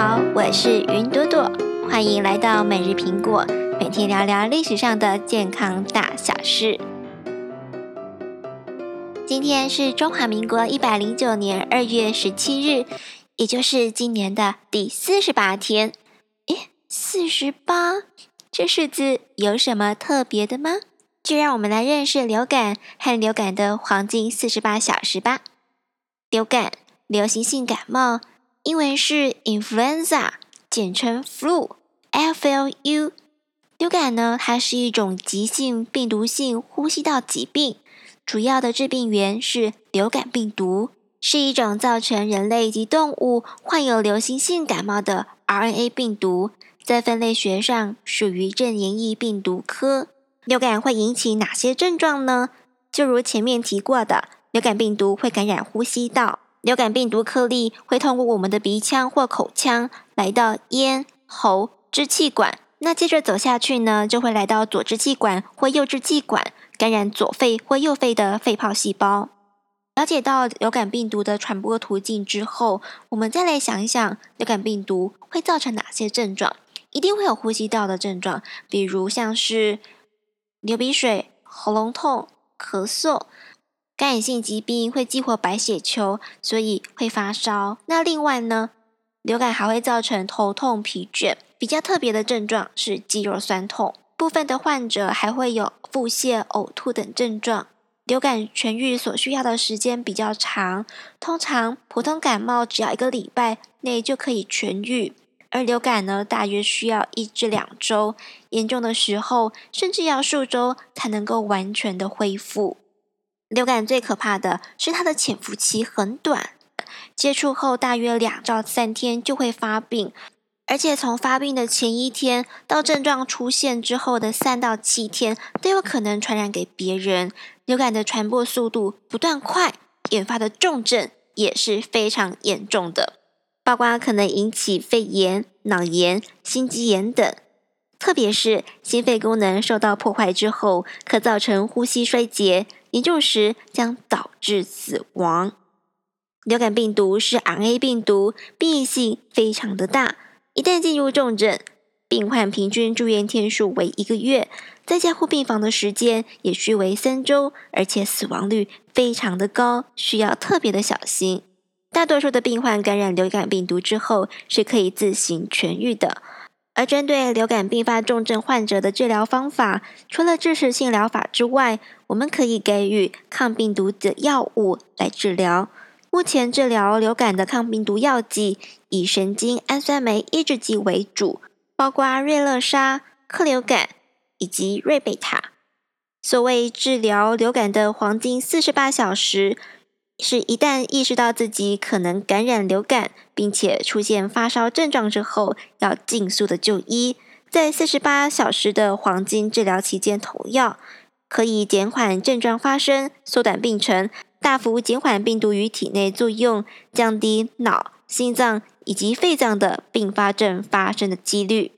好，我是云朵朵，欢迎来到每日苹果，每天聊聊历史上的健康大小事。今天是中华民国一百零九年二月十七日，也就是今年的第四十八天。诶，四十八，这数字有什么特别的吗？就让我们来认识流感和流感的黄金四十八小时吧。流感，流行性感冒。英文是 influenza，简称 flu，F-L-U。流感呢，它是一种急性病毒性呼吸道疾病，主要的致病源是流感病毒，是一种造成人类及动物患有流行性感冒的 RNA 病毒，在分类学上属于正黏液病毒科。流感会引起哪些症状呢？就如前面提过的，流感病毒会感染呼吸道。流感病毒颗粒会通过我们的鼻腔或口腔来到咽喉支气管，那接着走下去呢，就会来到左支气管或右支气管，感染左肺或右肺的肺泡细胞。了解到流感病毒的传播途径之后，我们再来想一想，流感病毒会造成哪些症状？一定会有呼吸道的症状，比如像是流鼻水、喉咙痛、咳嗽。感染性疾病会激活白血球，所以会发烧。那另外呢，流感还会造成头痛、疲倦。比较特别的症状是肌肉酸痛。部分的患者还会有腹泻、呕吐等症状。流感痊愈所需要的时间比较长，通常普通感冒只要一个礼拜内就可以痊愈，而流感呢，大约需要一至两周，严重的时候甚至要数周才能够完全的恢复。流感最可怕的是它的潜伏期很短，接触后大约两到三天就会发病，而且从发病的前一天到症状出现之后的三到七天都有可能传染给别人。流感的传播速度不断快，引发的重症也是非常严重的，包括可能引起肺炎、脑炎、心肌炎等。特别是心肺功能受到破坏之后，可造成呼吸衰竭，严重时将导致死亡。流感病毒是 RNA 病毒，变异性非常的大。一旦进入重症，病患平均住院天数为一个月，在加护病房的时间也需为三周，而且死亡率非常的高，需要特别的小心。大多数的病患感染流感病毒之后，是可以自行痊愈的。而针对流感并发重症患者的治疗方法，除了支持性疗法之外，我们可以给予抗病毒的药物来治疗。目前治疗流感的抗病毒药剂以神经氨酸酶抑制剂为主，包括瑞乐沙、克流感以及瑞贝塔。所谓治疗流感的黄金四十八小时。是一旦意识到自己可能感染流感，并且出现发烧症状之后，要尽速的就医。在四十八小时的黄金治疗期间投药，可以减缓症状发生，缩短病程，大幅减缓病毒于体内作用，降低脑、心脏以及肺脏的并发症发生的几率。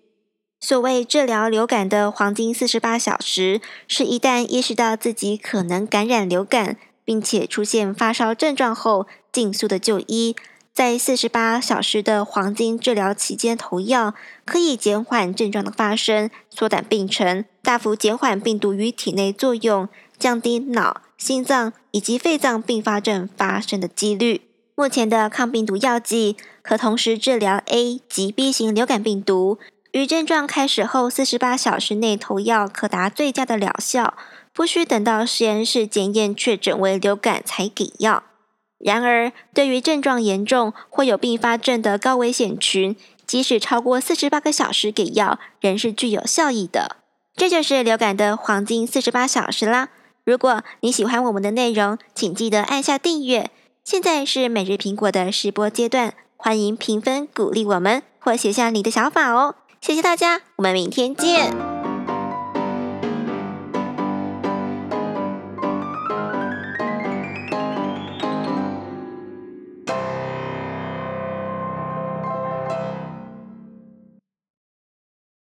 所谓治疗流感的黄金四十八小时，是一旦意识到自己可能感染流感。并且出现发烧症状后，尽速的就医，在四十八小时的黄金治疗期间投药，可以减缓症状的发生，缩短病程，大幅减缓病毒于体内作用，降低脑、心脏以及肺脏并发症发生的几率。目前的抗病毒药剂可同时治疗 A 及 B 型流感病毒，于症状开始后四十八小时内投药，可达最佳的疗效。不需等到实验室检验确诊为流感才给药。然而，对于症状严重或有并发症的高危险群，即使超过四十八个小时给药，仍是具有效益的。这就是流感的黄金四十八小时啦！如果你喜欢我们的内容，请记得按下订阅。现在是每日苹果的试播阶段，欢迎评分鼓励我们，或写下你的想法哦。谢谢大家，我们明天见。